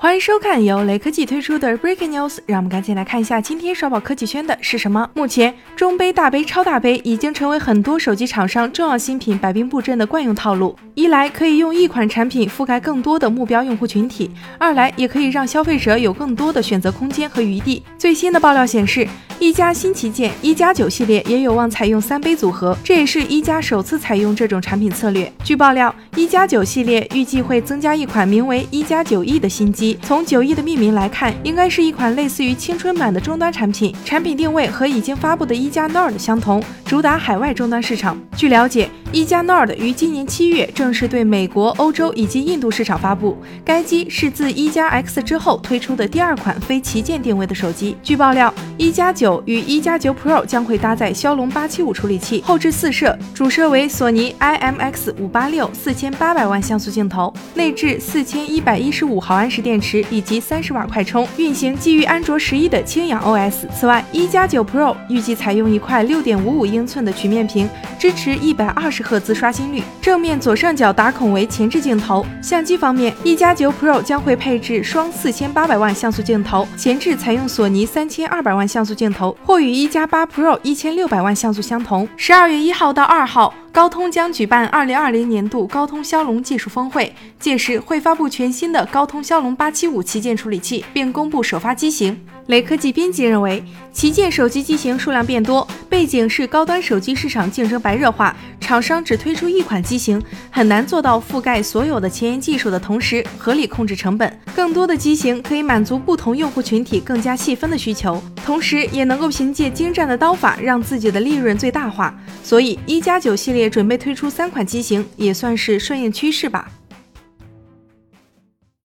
欢迎收看由雷科技推出的 Breaking News，让我们赶紧来看一下今天刷爆科技圈的是什么。目前，中杯、大杯、超大杯已经成为很多手机厂商重要新品摆兵布阵的惯用套路。一来可以用一款产品覆盖更多的目标用户群体，二来也可以让消费者有更多的选择空间和余地。最新的爆料显示，一加新旗舰一加九系列也有望采用三杯组合，这也是一加首次采用这种产品策略。据爆料，一加九系列预计会增加一款名为一加九 E 的新机。从九亿的命名来看，应该是一款类似于青春版的终端产品。产品定位和已经发布的一加 Nord 相同，主打海外终端市场。据了解，一加 Nord 于今年七月正式对美国、欧洲以及印度市场发布。该机是自一加 X 之后推出的第二款非旗舰定位的手机。据爆料，一加九与一加九 Pro 将会搭载骁龙八七五处理器，后置四摄，主摄为索尼 IMX 五八六四千八百万像素镜头，内置四千一百一十五毫安时电池以及三十瓦快充，运行基于安卓十一的轻氧 OS。此外，一加九 Pro 预计采用一块六点五五英寸的曲面屏，支持一百二十赫兹刷新率。正面左上角打孔为前置镜头。相机方面，一加九 Pro 将会配置双四千八百万像素镜头，前置采用索尼三千二百万像素镜头，或与一加八 Pro 一千六百万像素相同。十二月一号到二号。高通将举办二零二零年度高通骁龙技术峰会，届时会发布全新的高通骁龙八七五旗舰处理器，并公布首发机型。雷科技编辑认为，旗舰手机机型数量变多，背景是高端手机市场竞争白热化，厂商只推出一款机型，很难做到覆盖所有的前沿技术的同时，合理控制成本。更多的机型可以满足不同用户群体更加细分的需求，同时也能够凭借精湛的刀法让自己的利润最大化。所以，一加九系列列准备推出三款机型，也算是顺应趋势吧。